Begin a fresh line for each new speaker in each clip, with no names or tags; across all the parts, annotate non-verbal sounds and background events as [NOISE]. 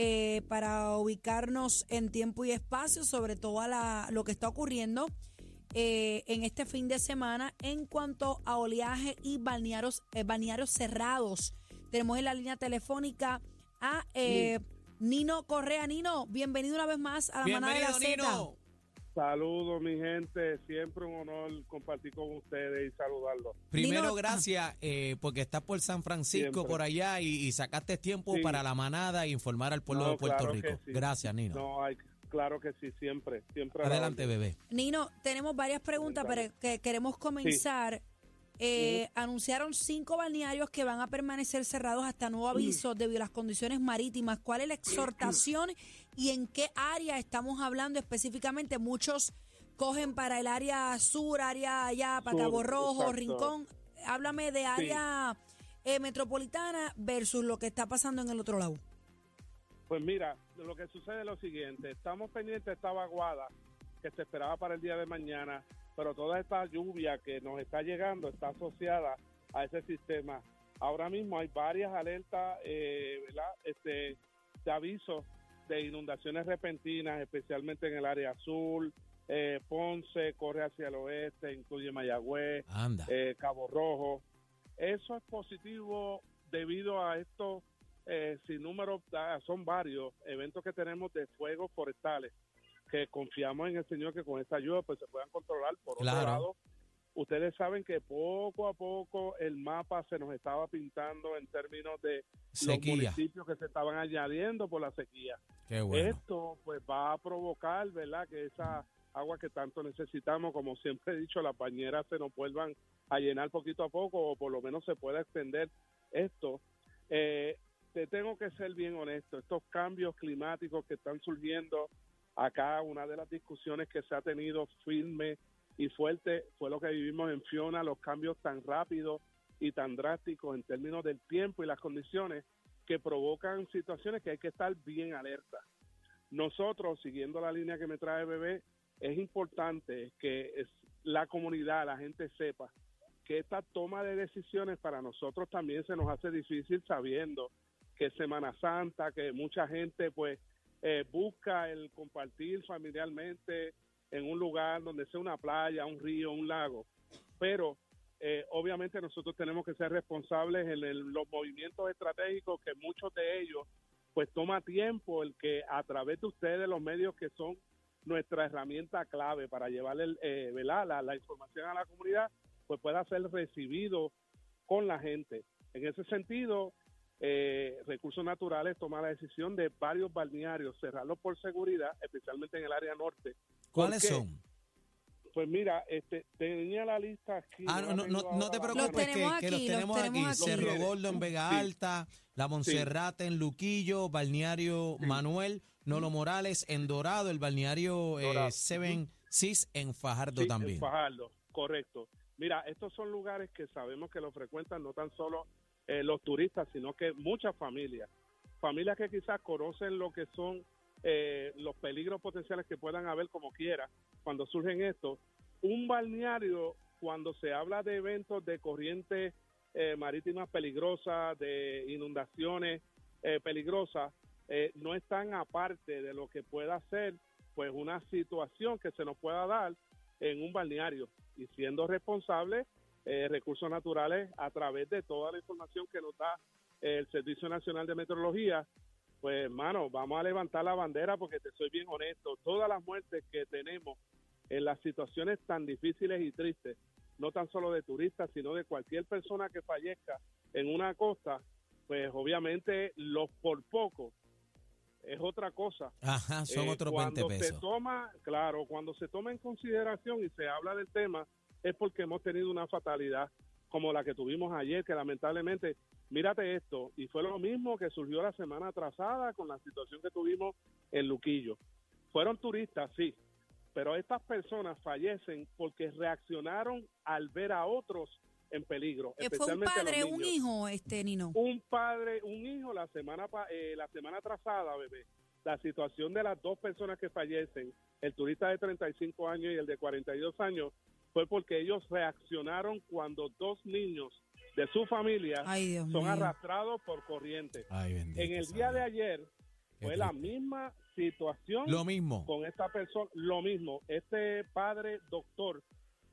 eh, para ubicarnos en tiempo y espacio sobre todo a la- lo que está ocurriendo eh, en este fin de semana en cuanto a oleaje y balnearios, eh, balnearios cerrados. Tenemos en la línea telefónica a eh, Nino Correa. Nino, bienvenido una vez más a la manada de la
Bienvenido,
Z.
Nino.
Saludos, mi gente. Siempre un honor compartir con ustedes y saludarlos.
Primero, gracias eh, porque estás por San Francisco,
Siempre.
por allá, y, y sacaste tiempo
Sí.
para la manada e informar al pueblo
No,
de Puerto
claro
Rico.
sí.
Gracias, Nino.
No, hay, claro que sí, siempre. siempre
Adelante, bebé.
Nino, tenemos varias preguntas, pero que queremos comenzar. Eh, Anunciaron cinco balnearios que van a permanecer cerrados hasta nuevo aviso debido a las condiciones marítimas. ¿Cuál es la exhortación y en qué área estamos hablando específicamente? Muchos cogen para el área sur, área allá, para
Sur,
Cabo Rojo,
exacto.
Rincón. Háblame de área eh, metropolitana versus lo que está pasando en el otro lado.
Pues mira, lo que sucede es lo siguiente. Estamos pendientes de esta vaguada que se esperaba para el día de mañana, pero toda esta lluvia que nos está llegando está asociada a ese sistema. Ahora mismo hay varias alertas, eh, ¿verdad? Este, de avisos de inundaciones repentinas, especialmente en el área azul, eh, Ponce, corre hacia el oeste, incluye Mayagüez, eh, Cabo Rojo. Eso es positivo debido a estos eh, sin número, ah, son varios eventos que tenemos de fuegos forestales que confiamos en el Señor que con esta ayuda pues se puedan controlar. Por
Claro.
otro lado, ustedes saben que poco a poco el mapa se nos estaba pintando en términos de los municipios que se estaban añadiendo por la sequía.
Qué bueno.
Esto pues va a provocar, ¿verdad? Que esa agua que tanto necesitamos, como siempre he dicho, las bañeras se nos vuelvan a llenar poquito a poco o por lo menos se pueda extender esto. Eh, te tengo que ser bien honesto, estos cambios climáticos que están surgiendo acá, una de las discusiones que se ha tenido firme y fuerte fue lo que vivimos en Fiona, los cambios tan rápidos y tan drásticos en términos del tiempo y las condiciones que provocan situaciones que hay que estar bien alerta. Nosotros, siguiendo la línea que me trae bebé, es importante que la comunidad, la gente sepa que esta toma de decisiones para nosotros también se nos hace difícil sabiendo que Semana Santa, que mucha gente pues eh, busca el compartir familiarmente en un lugar donde sea una playa, un río, un lago, pero eh, obviamente nosotros tenemos que ser responsables en los movimientos estratégicos que muchos de ellos pues toma tiempo el que a través de ustedes los medios que son nuestra herramienta clave para llevarle el, eh. La, la información a la comunidad pues pueda ser recibido con la gente. En ese sentido, eh, Recursos Naturales toma la decisión de varios balnearios cerrarlos por seguridad, especialmente en el área norte.
¿Cuáles son?
Pues mira, este, tenía la lista aquí.
Ah, no, no,
tengo
no, no te preocupes, que, los tenemos aquí. Cerro Gordo en Vega
Sí.
Alta, La Monserrate en Luquillo, Balneario Manuel, Nolo Morales en Dorado, el balneario eh,
Dorado.
Seven Seas en Fajardo
Sí, en
también.
Fajardo, correcto. Mira, estos son lugares que sabemos que lo frecuentan no tan solo eh, los turistas, sino que muchas familias. Familias que quizás conocen lo que son eh, los peligros potenciales que puedan haber como quiera cuando surgen estos. Un balneario, cuando se habla de eventos de corrientes eh, marítimas peligrosas, de inundaciones eh, peligrosas, eh, no están aparte de lo que pueda ser pues una situación que se nos pueda dar en un balneario y siendo responsables eh, recursos naturales a través de toda la información que nos da el Servicio Nacional de Meteorología, pues hermano, vamos a levantar la bandera porque te soy bien honesto, todas las muertes que tenemos en las situaciones tan difíciles y tristes, no tan solo de turistas, sino de cualquier persona que fallezca en una costa, pues obviamente los por poco es otra cosa.
Ajá, son
Eh,
otros 20
cuando se
pesos.
toma, claro, cuando se toma en consideración y se habla del tema, es porque hemos tenido una fatalidad como la que tuvimos ayer, que lamentablemente Mírate esto, y fue lo mismo que surgió la semana atrasada con la situación que tuvimos en Luquillo. Fueron turistas, sí, pero estas personas fallecen porque reaccionaron al ver a otros en peligro.
Eh, ¿Fue un
especialmente a los
padre, un hijo, este Nino?
Un padre, un hijo la semana eh, la semana atrasada, bebé. La situación de las dos personas que fallecen, el turista de 35 años y el de 42 años, fue porque ellos reaccionaron cuando dos niños de su familia
Ay,
son
mío.
arrastrados por corriente.
Ay, bendito.
En el día de ayer fue la misma situación
Lo mismo.
con esta persona, lo mismo, este padre doctor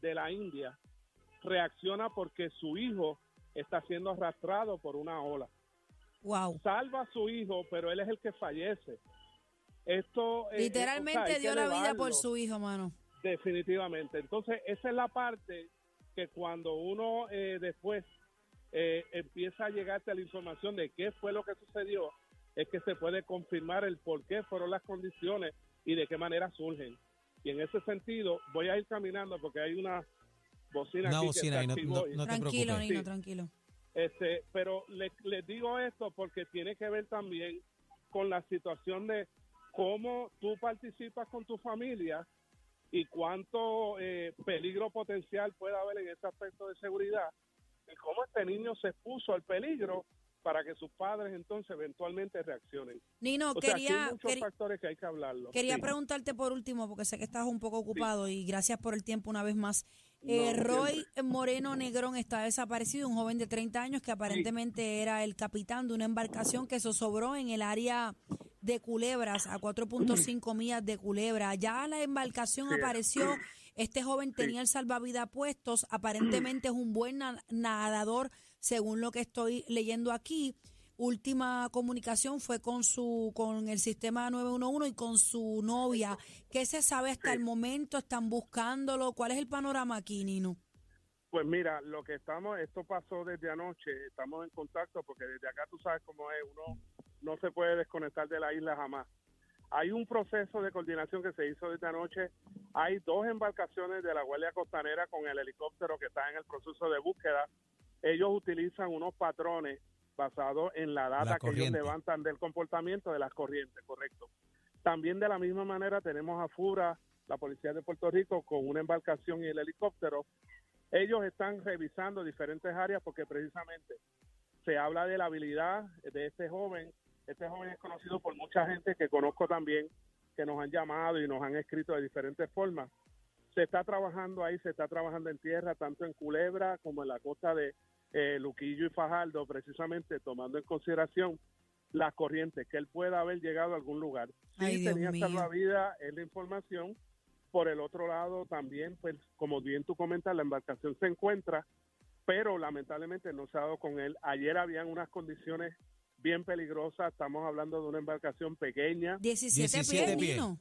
de la India reacciona porque su hijo está siendo arrastrado por una ola.
Wow.
Salva a su hijo, pero él es el que fallece. Esto eh, eh, o
Literalmente
sea,
dio la vida por su hijo, mano.
Definitivamente. Entonces esa es la parte que cuando uno eh, después eh, empieza a llegarte a la información de qué fue lo que sucedió, es que se puede confirmar el por qué fueron las condiciones y de qué manera surgen. Y en ese sentido, voy a ir caminando porque hay una bocina
Una
aquí
bocina
que
no,
activó
no-
y-
no te
tranquilo,
preocupes.
Nino,
Sí.
tranquilo.
este, pero le- les digo esto porque tiene que ver también con la situación de cómo tú participas con tu familia y cuánto eh, peligro potencial puede haber en ese aspecto de seguridad y cómo este niño se expuso al peligro para que sus padres entonces eventualmente reaccionen.
Nino,
O sea, aquí
quería,
hay muchos
quería,
factores que hay que hablarlo.
quería
Sí.
preguntarte por último, porque sé que estás un poco ocupado y gracias por el tiempo una vez más. Eh,
No,
Roy Moreno Negrón está desaparecido, un joven de 30 años que aparentemente era el capitán de una embarcación que zozobró en el área de Culebras, a 4.5 [CLEARS THROAT] millas de Culebra. Ya la embarcación
Sí.
apareció, este joven tenía el salvavidas puestos, aparentemente es un buen na- nadador, según lo que estoy leyendo aquí. Última comunicación fue con su con el sistema 911 y con su novia. ¿Qué se sabe hasta el momento? ¿Están buscándolo? ¿Cuál es el panorama aquí, Nino?
Pues mira, lo que estamos, esto pasó desde anoche, estamos en contacto porque desde acá tú sabes cómo es, uno no se puede desconectar de la isla jamás. Hay un proceso de coordinación que se hizo desde anoche, hay dos embarcaciones de la Guardia Costanera con el helicóptero que está en el proceso de búsqueda. Ellos utilizan unos patrones basados en la data
La
que ellos levantan del comportamiento de las corrientes, correcto. También de la misma manera tenemos a FURA, la Policía de Puerto Rico, con una embarcación y el helicóptero ellos están revisando diferentes áreas porque precisamente se habla de la habilidad de este joven. Este joven es conocido por mucha gente que conozco también, que nos han llamado y nos han escrito de diferentes formas. Se está trabajando ahí, se está trabajando en tierra, tanto en Culebra como en la costa de eh, Luquillo y Fajardo, precisamente tomando en consideración las corrientes, que él pueda haber llegado a algún lugar. Sí,
Ay,
tenía salvavidas, es la información, por el otro lado, también, pues, como bien tú comentas, la embarcación se encuentra, pero lamentablemente no se ha dado con él. Ayer habían unas condiciones bien peligrosas. Estamos hablando de una embarcación pequeña,
17,
17
pies,
pies.
Nino.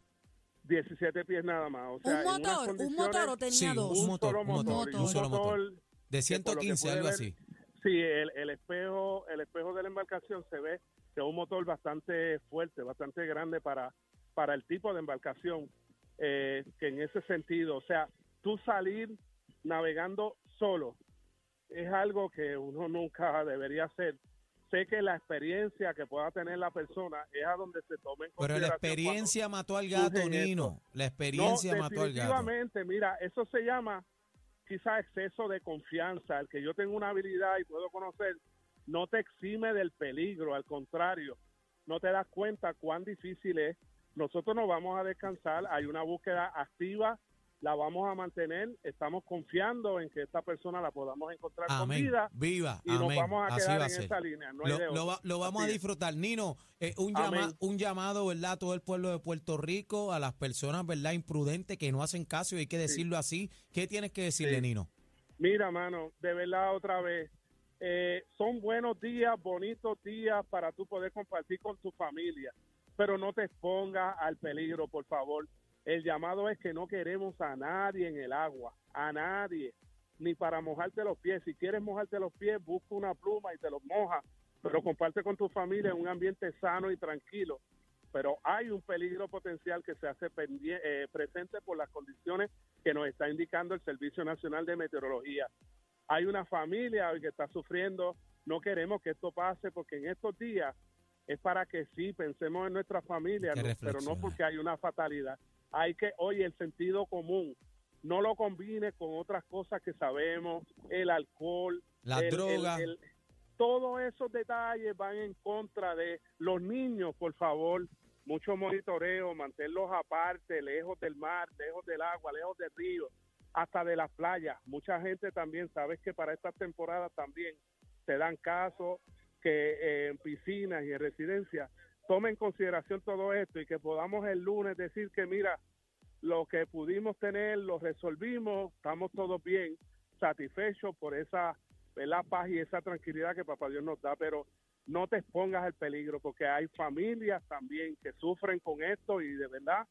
17 pies nada más. O sea,
¿Un motor? ¿Un motor o tenía
Sí,
dos?
un motor, un motor,
motor,
un
solo motor.
motor
De
que por lo que
115,
pude
algo
ver,
así.
Sí, el, el espejo, el espejo de la embarcación se ve que es un motor bastante fuerte, bastante grande para, para el tipo de embarcación, eh, que en ese sentido, o sea, tú salir navegando solo es algo que uno nunca debería hacer. Sé que la experiencia que pueda tener la persona es a donde se tome en
Pero la experiencia mató al gato. Nino. La
no,
experiencia mató al gato.
definitivamente, mira, eso se llama quizá exceso de confianza. El que yo tengo una habilidad y puedo conocer no te exime del peligro, al contrario, no te das cuenta cuán difícil es. Nosotros nos vamos a descansar, hay una búsqueda activa, la vamos a mantener, estamos confiando en que esta persona la podamos encontrar con vida
Viva.
y nos vamos a
Así
quedar
va
en
ser.
esa línea. No
Lo, lo va- lo vamos a
Así
disfrutar. Nino, eh, un, llama- un llamado, ¿verdad? A todo el pueblo de Puerto Rico, a las personas, ¿verdad? Imprudentes que no hacen caso y hay que decirlo así. ¿Qué tienes que decirle,
Sí.
Nino?
Mira, mano, de verdad otra vez, eh, son buenos días, bonitos días para tú poder compartir con tu familia, pero no te expongas al peligro, por favor. El llamado es que no queremos a nadie en el agua, a nadie, ni para mojarte los pies. Si quieres mojarte los pies, busca una pluma y te los moja, pero comparte con tu familia en un ambiente sano y tranquilo. Pero hay un peligro potencial que se hace eh, presente por las condiciones que nos está indicando el Servicio Nacional de Meteorología. Hay una familia hoy que está sufriendo no queremos que esto pase porque en estos días es para que sí pensemos en nuestra familia, no- pero no porque hay una fatalidad. Hay que, oye, el sentido común, no lo combine con otras cosas que sabemos, el alcohol,
La
el-
droga.
el- el- todos esos detalles van en contra de los niños, por favor, mucho monitoreo, mantenerlos aparte, lejos del mar, lejos del agua, lejos del río, hasta de las playas. Mucha gente también, sabes que para estas temporadas también se dan casos que eh, en piscinas y en residencias tomen en consideración todo esto y que podamos el lunes decir que mira, lo que pudimos tener lo resolvimos, estamos todos bien, satisfechos por esa ¿verdad? paz y esa tranquilidad que Papá Dios nos da, pero no te expongas al peligro porque hay familias también que sufren con esto y de verdad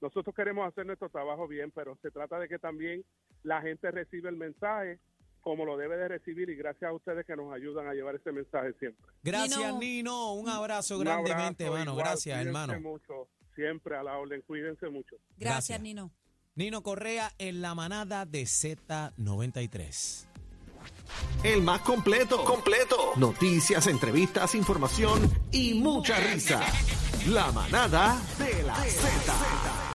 nosotros queremos hacer nuestro trabajo bien, pero se trata de que también la gente reciba el mensaje como lo debe de recibir y gracias a ustedes que nos ayudan a llevar ese mensaje siempre.
Gracias,
Nino.
Nino. Un abrazo
Un
grandemente,
abrazo,
hermano.
igual,
Gracias, hermano.
mucho, siempre a la orden, cuídense mucho.
Gracias,
Gracias.
Nino.
Nino Correa en la manada de Z93.
El más completo. Completo. Noticias, entrevistas, información y mucha risa. La manada de la Z.